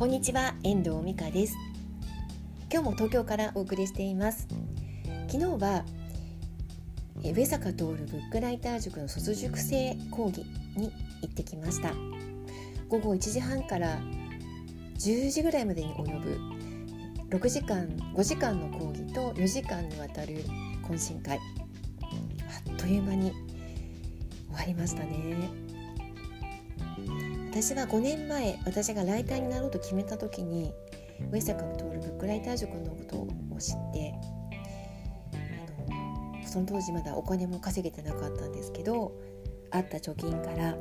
こんにちは遠藤美香です。今日も東京からお送りしています。昨日は上坂徹ブックライター塾の卒塾生講義に行ってきました。午後1時半から10時ぐらいまでに及ぶ6時間5時間の講義と4時間にわたる懇親会。あっという間に終わりましたね。私は5年前私がライターになろうと決めた時に上坂徹ブックライター塾のことを知ってあのその当時まだお金も稼げてなかったんですけどあった貯金から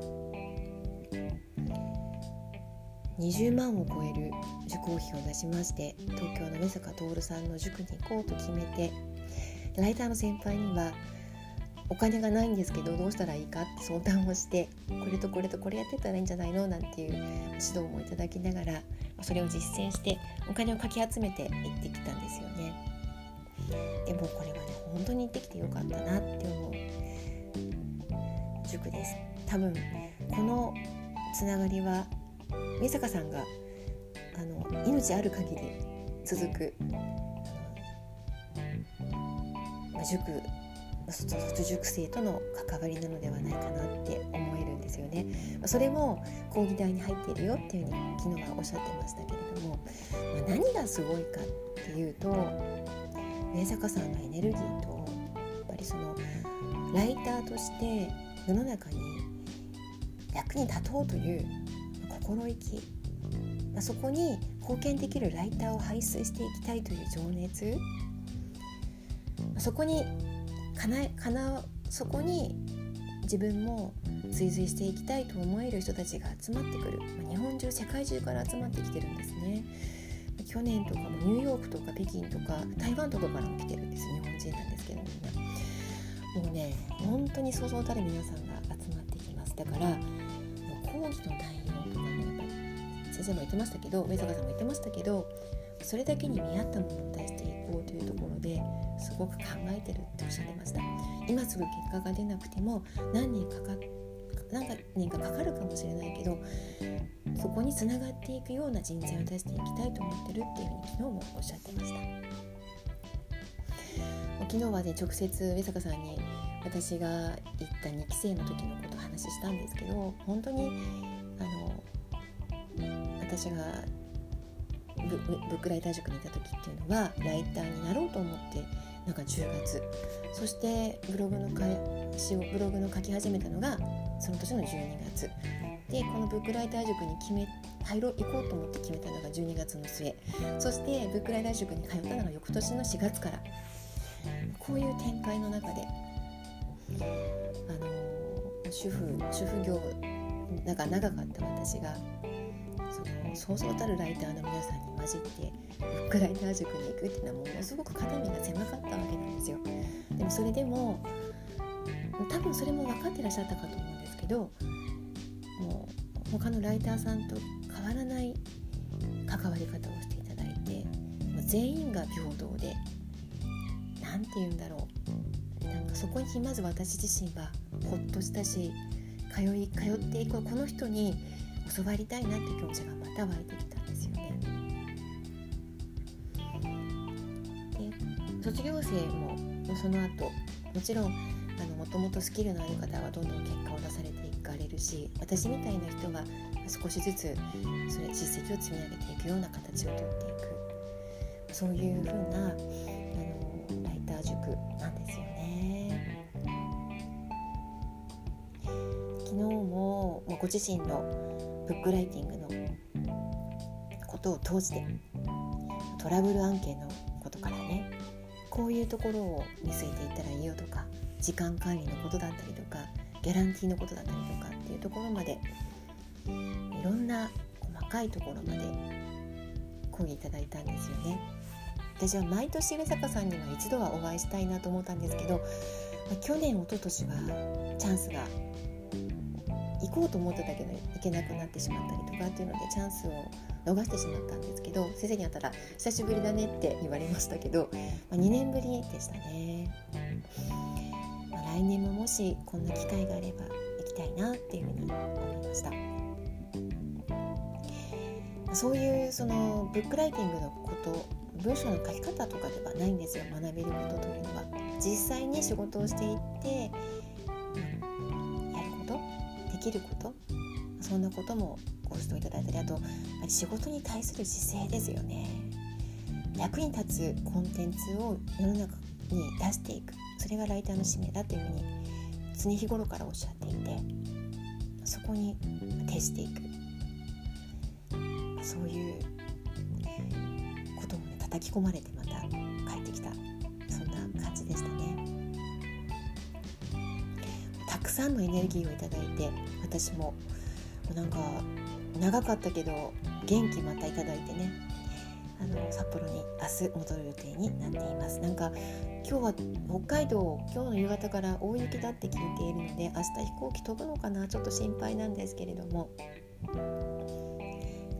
20万を超える受講費を出しまして東京の上坂徹さんの塾に行こうと決めてライターの先輩にはお金がないんですけどどうしたらいいかって相談をしてこれとこれとこれやってたらいいんじゃないのなんていう指導もいただきながらそれを実践してお金をかき集めて行ってきたんですよね。でもこれはね本当に行ってきてよかったなって思う塾です。多分このつながりは美坂さんがあの命ある限り続く塾卒塾生との関わりなのではないかなって思えるんですよね。それも講義台に入っているよっていうふうに昨日はおっしゃってましたけれども、まあ、何がすごいかっていうと上坂さんのエネルギーとやっぱりそのライターとして世の中に役に立とうという心意気、まあ、そこに貢献できるライターを輩出していきたいという情熱そこにかなかなそこに自分も追随していきたいと思える人たちが集まってくる、ま、日本中世界中から集まってきてるんですね。去年とかもニューヨークとか北京とか台湾とかからも来てるんです。日本人なんですけどみんな。もうね本当にそうそうたる皆さんが集まってきます。だから講義の内容とかもやっぱり先生も言ってましたけど上坂さんも言ってましたけどそれだけに見合ったものに対してこうというところですごく考えてるっておっしゃってました。今すぐ結果が出なくても何年かか何年かかかるかもしれないけどそこにつながっていくような人材を出していきたいと思ってるっていうふうに昨日もおっしゃってました。昨日はね直接上坂さんに私が行った2期生の時のことを話したんですけど本当にあの私がブックライター塾にいた時っていうのはライターになろうと思ってなんか10月。そしてブログの開始をブログの書き始めたのがその年の12月。でこのブックライター塾に決め入ろう行こうと思って決めたのが12月の末。そしてブックライター塾に通ったのが翌年の4月から。こういう展開の中であの主婦主婦業なんか長かった私がそのそうそうたるライターの皆さんに混じってブックライター塾に行くっていうのはものすごく肩身が狭かったわけなんですよ。でもそれでも多分それも分かってらっしゃったかと思うんですけどもう他のライターさんと変わらない関わり方をしていただいて全員が平等で何て言うんだろうなんかそこにまず私自身はほっとしたし通い通っていくこの人に教わりたいなって気持ちがまた湧いてきたんですよね。で卒業生もその後もちろんもともとスキルのある方はどんどん結果を出されていかれるし私みたいな人は少しずつそれ実績を積み上げていくような形をとっていくそういう風なご自身のブックライティングのことを通してトラブル案件のことからねこういうところを見据えていったらいいよとか時間管理のことだったりとかギャランティーのことだったりとかっていうところまでいろんな細かいところまで講義いただいたんですよね。私は毎年上坂さんには一度はお会いしたいなと思ったんですけど去年一昨年はチャンスが行こうと思ってたけど行けなくなってしまったりとかっていうのでチャンスを逃してしまったんですけど先生に会ったら「久しぶりだね」って言われましたけど、まあ、2年ぶりでしたね、まあ、来年ももしこんな機会があれば行きたいなっていうふうに思いました。そういうそのブックライティングのこと文章の書き方とかではないんですよ学べることというのは。実際に仕事をしていってきること？そんなこともご指導いただいたりあと仕事に対する姿勢ですよね。役に立つコンテンツを世の中に出していく。それがライターの使命だというふうに常日頃からおっしゃっていてそこに徹していく。そういうことを、ね、叩き込まれてまた帰ってきた。そんな感じでしたね。くさんのエネルギーをいただいて私も。なんか長かったけど元気またいただいてね。あの札幌に明日戻る予定になっています。なんか今日は北海道今日の夕方から大雪だって聞いているので明日飛行機飛ぶのかな？ちょっと心配なんですけれども。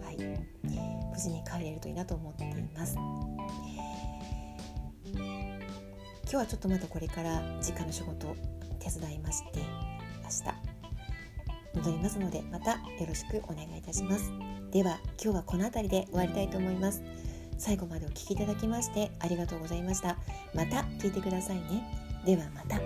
はい。無事に帰れるといいなと思っています。今日はちょっとまたこれから時間の仕事手伝いまして明日戻りますのでまたよろしくお願いいたします。では今日はこの辺りで終わりたいと思います。最後までお聴きいただきましてありがとうございました。また聞いてくださいね。ではまた。